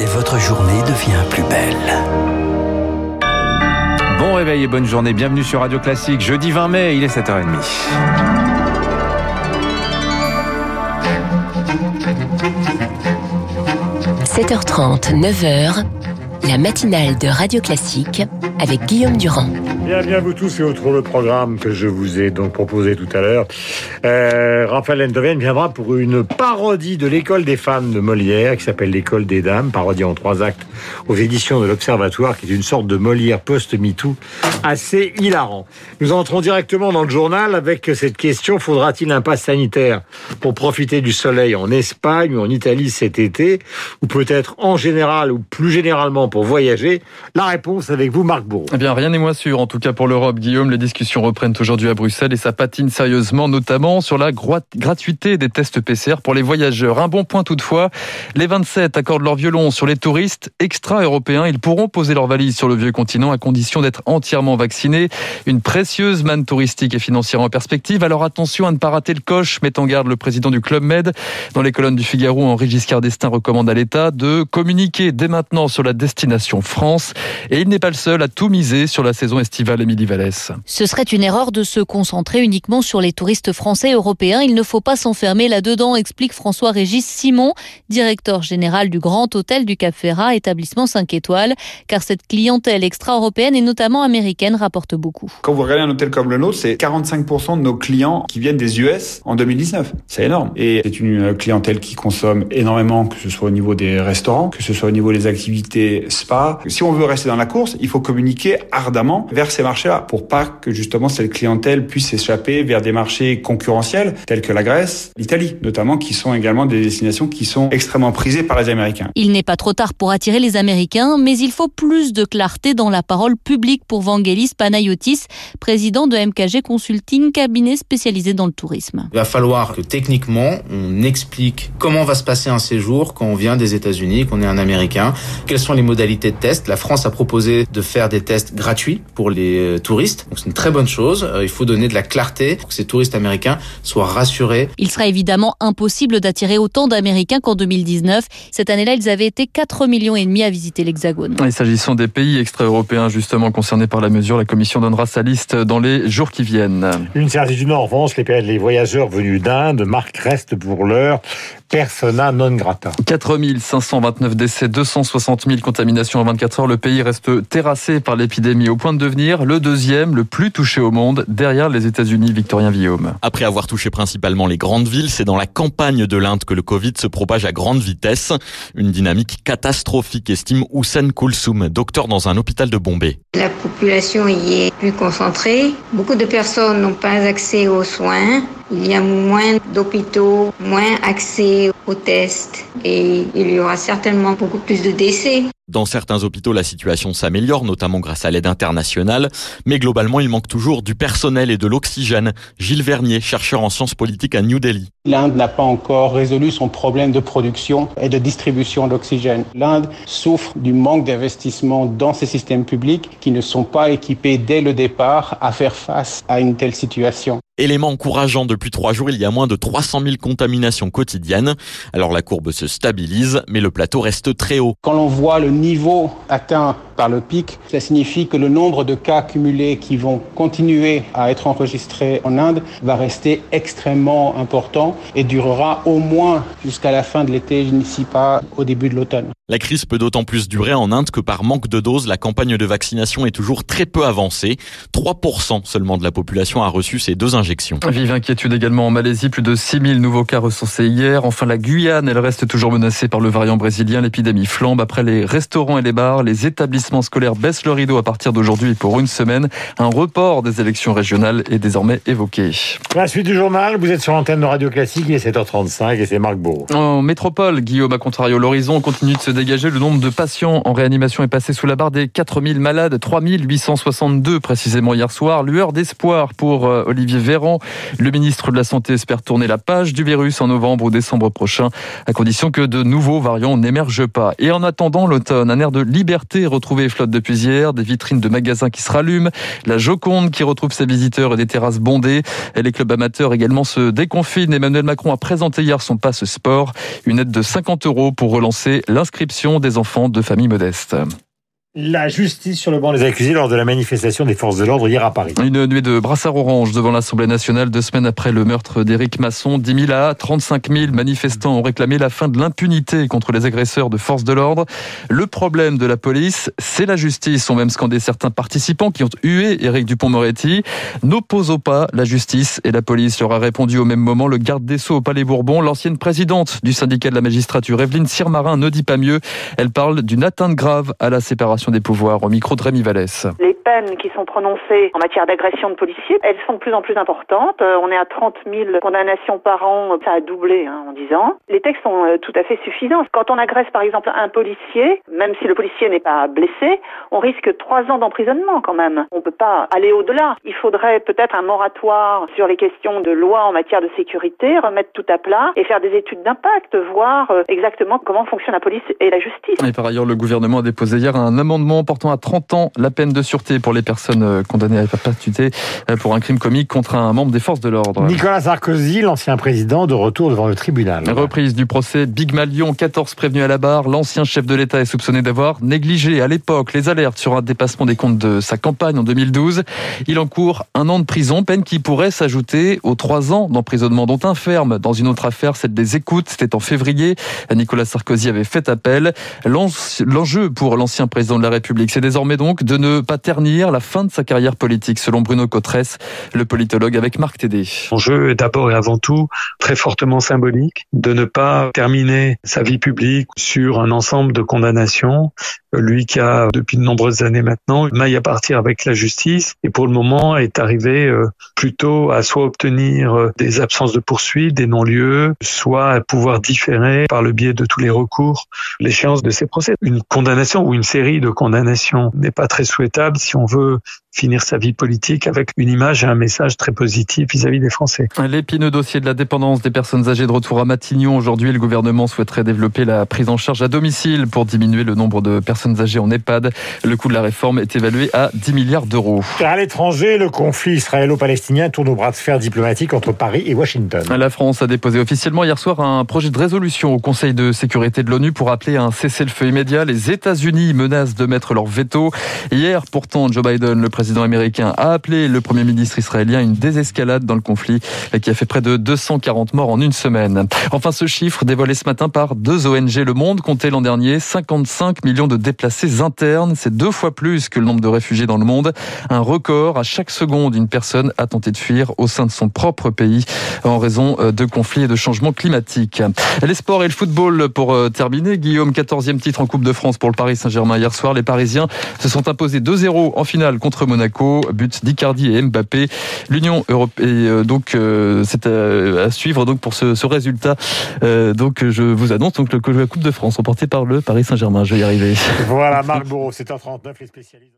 et votre journée devient plus belle. Bon réveil et bonne journée, bienvenue sur Radio Classique. Jeudi 20 mai, il est 7h30. 7h30, 9h, la matinale de Radio Classique avec Guillaume Durand. Bien, bien vous tous et autour le programme que je vous ai donc proposé tout à l'heure. Euh, Raphaël Endoven viendra pour une parodie de l'école des femmes de Molière qui s'appelle l'école des dames, parodie en trois actes aux éditions de l'Observatoire qui est une sorte de Molière post-MeToo assez hilarant. Nous entrons directement dans le journal avec cette question, faudra-t-il un pass sanitaire pour profiter du soleil en Espagne ou en Italie cet été ou peut-être en général ou plus généralement pour voyager? La réponse avec vous Marc Eh bien rien n'est moins sûr en tout cas pour l'Europe, Guillaume. Les discussions reprennent aujourd'hui à Bruxelles et ça patine sérieusement, notamment sur la gratuité des tests PCR pour les voyageurs. Un bon point toutefois, les 27 accordent leur violon sur les touristes extra-européens. Ils pourront poser leurs valises sur le vieux continent à condition d'être entièrement vaccinés. Une précieuse manne touristique et financière en perspective. Alors attention à ne pas rater le coche, met en garde le président du Club Med. Dans les colonnes du Figaro, Henri Giscard d'Estaing recommande à l'État de communiquer dès maintenant sur la destination France. Et il n'est pas le seul à tout miser sur la saison estivale Émilie Vallès. Ce serait une erreur de se concentrer uniquement sur les touristes français et européens. Il ne faut pas s'enfermer là-dedans, explique François-Régis Simon, directeur général du Grand Hôtel du Cap Ferrat, établissement 5 étoiles, car cette clientèle extra-européenne et notamment américaine rapporte beaucoup. Quand vous regardez un hôtel comme le nôtre, c'est 45% de nos clients qui viennent des US en 2019. C'est énorme. Et c'est une clientèle qui consomme énormément, que ce soit au niveau des restaurants, que ce soit au niveau des activités spa. Si on veut rester dans la course, il faut communiquer ardemment vers ces marchés-là pour pas que justement cette clientèle puisse s'échapper vers des marchés concurrentiels tels que la Grèce, l'Italie notamment, qui sont également des destinations qui sont extrêmement prisées par les Américains. Il n'est pas trop tard pour attirer les Américains, mais il faut plus de clarté dans la parole publique pour Vangelis Panayotis, président de MKG Consulting, cabinet spécialisé dans le tourisme. Il va falloir que techniquement, on explique comment va se passer un séjour quand on vient des États-Unis, qu'on est un Américain, quelles sont les modalités de test. La France a proposé de faire des tests gratuits pour les euh, touristes, donc c'est une très bonne chose. Euh, il faut donner de la clarté pour que ces touristes américains soient rassurés. Il sera évidemment impossible d'attirer autant d'Américains qu'en 2019. Cette année-là, ils avaient été 4 millions et demi à visiter l'Hexagone. Et s'agissant des pays extra-européens justement concernés par la mesure, la Commission donnera sa liste dans les jours qui viennent. Une certitude en revanche, les, les voyageurs venus d'Inde marquent reste pour l'heure persona non grata. 4529 décès, 260 000 contaminations en 24 heures. Le pays reste terrassé par l'épidémie au point de devenir le deuxième le plus touché au monde derrière les États-Unis. Victorien Villaume. Après avoir touché principalement les grandes villes, c'est dans la campagne de l'Inde que le Covid se propage à grande vitesse. Une dynamique catastrophique, estime Hussein Koulsoum, docteur dans un hôpital de Bombay. La population y est plus concentrée. Beaucoup de personnes n'ont pas accès aux soins. Il y a moins d'hôpitaux, moins accès aux tests et il y aura certainement beaucoup plus de décès. Dans certains hôpitaux, la situation s'améliore, notamment grâce à l'aide internationale, mais globalement, il manque toujours du personnel et de l'oxygène. Gilles Vernier, chercheur en sciences politiques à New Delhi. L'Inde n'a pas encore résolu son problème de production et de distribution d'oxygène. L'Inde souffre du manque d'investissement dans ses systèmes publics qui ne sont pas équipés dès le départ à faire face à une telle situation. Élément encourageant, depuis trois jours, il y a moins de 300 000 contaminations quotidiennes. Alors la courbe se stabilise, mais le plateau reste très haut. Quand l'on voit le niveau atteint par le pic, ça signifie que le nombre de cas cumulés qui vont continuer à être enregistrés en Inde va rester extrêmement important et durera au moins jusqu'à la fin de l'été, n'ici pas au début de l'automne. La crise peut d'autant plus durer en Inde que par manque de doses, la campagne de vaccination est toujours très peu avancée. 3% seulement de la population a reçu ces deux injections. Vive inquiétude également en Malaisie, plus de 6000 nouveaux cas recensés hier. Enfin, la Guyane, elle reste toujours menacée par le variant brésilien. L'épidémie flambe après les restaurants et les bars. Les établissements scolaires baissent le rideau à partir d'aujourd'hui pour une semaine. Un report des élections régionales est désormais évoqué. La suite du journal, vous êtes sur l'antenne de Radio Classique, il est 7h35 et c'est Marc Beau. En métropole, Guillaume, à contrario, l'horizon continue de se dégager. Le nombre de patients en réanimation est passé sous la barre des 4000 malades, 3862 précisément hier soir. Lueur d'espoir pour euh, Olivier Véran. Le ministre de la Santé espère tourner la page du virus en novembre ou décembre prochain, à condition que de nouveaux variants n'émergent pas. Et en attendant l'automne, un air de liberté retrouvé hier, des vitrines de magasins qui se rallument, la Joconde qui retrouve ses visiteurs et des terrasses bondées. Les clubs amateurs également se déconfinent. Emmanuel Macron a présenté hier son passe sport, une aide de 50 euros pour relancer l'inscription des enfants de familles modestes. La justice sur le banc des accusés lors de la manifestation des forces de l'ordre hier à Paris. Une nuée de brassards orange devant l'Assemblée nationale deux semaines après le meurtre d'Éric Masson. 10 000 à 35 000 manifestants ont réclamé la fin de l'impunité contre les agresseurs de forces de l'ordre. Le problème de la police, c'est la justice, ont même scandé certains participants qui ont hué Éric Dupont-Moretti. N'opposons pas la justice et la police, leur a répondu au même moment le garde des Sceaux au Palais Bourbon. L'ancienne présidente du syndicat de la magistrature, Evelyne Sirmarin, ne dit pas mieux. Elle parle d'une atteinte grave à la séparation des pouvoirs au micro de Rémi Vallès. Les peines qui sont prononcées en matière d'agression de policiers, elles sont de plus en plus importantes. Euh, on est à 30 000 condamnations par an, ça a doublé hein, en 10 ans. Les textes sont euh, tout à fait suffisants. Quand on agresse par exemple un policier, même si le policier n'est pas blessé, on risque 3 ans d'emprisonnement quand même. On ne peut pas aller au-delà. Il faudrait peut-être un moratoire sur les questions de loi en matière de sécurité, remettre tout à plat et faire des études d'impact, voir euh, exactement comment fonctionne la police et la justice. Et par ailleurs, le gouvernement a déposé hier un amendement amendement portant à 30 ans la peine de sûreté pour les personnes euh, condamnées à perpétuité euh, pour un crime commis contre un membre des forces de l'ordre. Nicolas Sarkozy, l'ancien président, de retour devant le tribunal. Reprise du procès Big Malion, 14 prévenus à la barre. L'ancien chef de l'État est soupçonné d'avoir négligé à l'époque les alertes sur un dépassement des comptes de sa campagne en 2012. Il encourt un an de prison, peine qui pourrait s'ajouter aux trois ans d'emprisonnement dont un ferme dans une autre affaire, celle des écoutes. C'était en février. Nicolas Sarkozy avait fait appel. L'enjeu pour l'ancien président de la République. C'est désormais donc de ne pas ternir la fin de sa carrière politique, selon Bruno Cotresse, le politologue avec Marc Tédé. L'enjeu est d'abord et avant tout très fortement symbolique, de ne pas terminer sa vie publique sur un ensemble de condamnations. Lui qui a, depuis de nombreuses années maintenant, maille à partir avec la justice et pour le moment est arrivé euh, plutôt à soit obtenir euh, des absences de poursuite, des non-lieux, soit à pouvoir différer par le biais de tous les recours l'échéance de ces procès. Une condamnation ou une série de condamnation n'est pas très souhaitable si on veut finir sa vie politique avec une image et un message très positif vis-à-vis des Français. L'épineux dossier de la dépendance des personnes âgées de retour à Matignon. Aujourd'hui, le gouvernement souhaiterait développer la prise en charge à domicile pour diminuer le nombre de personnes âgées en EHPAD. Le coût de la réforme est évalué à 10 milliards d'euros. À l'étranger, le conflit israélo-palestinien tourne au bras de fer diplomatique entre Paris et Washington. La France a déposé officiellement hier soir un projet de résolution au Conseil de sécurité de l'ONU pour appeler à un cessez-le-feu immédiat. Les États-Unis menacent de mettre leur veto. Hier, pourtant, Joe Biden, le président américain, a appelé le premier ministre israélien à une désescalade dans le conflit qui a fait près de 240 morts en une semaine. Enfin, ce chiffre dévoilé ce matin par deux ONG Le Monde comptait l'an dernier 55 millions de déplacés internes. C'est deux fois plus que le nombre de réfugiés dans le monde. Un record. À chaque seconde, une personne a tenté de fuir au sein de son propre pays en raison euh, de conflits et de changements climatiques. Les sports et le football pour euh, terminer. Guillaume, 14e titre en Coupe de France pour le Paris Saint-Germain hier soir. Les Parisiens se sont imposés 2-0 en finale contre Monaco. But d'Icardi et Mbappé. L'Union européenne, euh, donc, c'est à, suivre donc pour ce, ce résultat. Donc, je vous annonce donc que la Coupe de France remportée par le Paris Saint-Germain. Je vais y arriver. Voilà, Marc Bourreau, 7h39, les spécialistes.